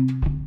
Thank you.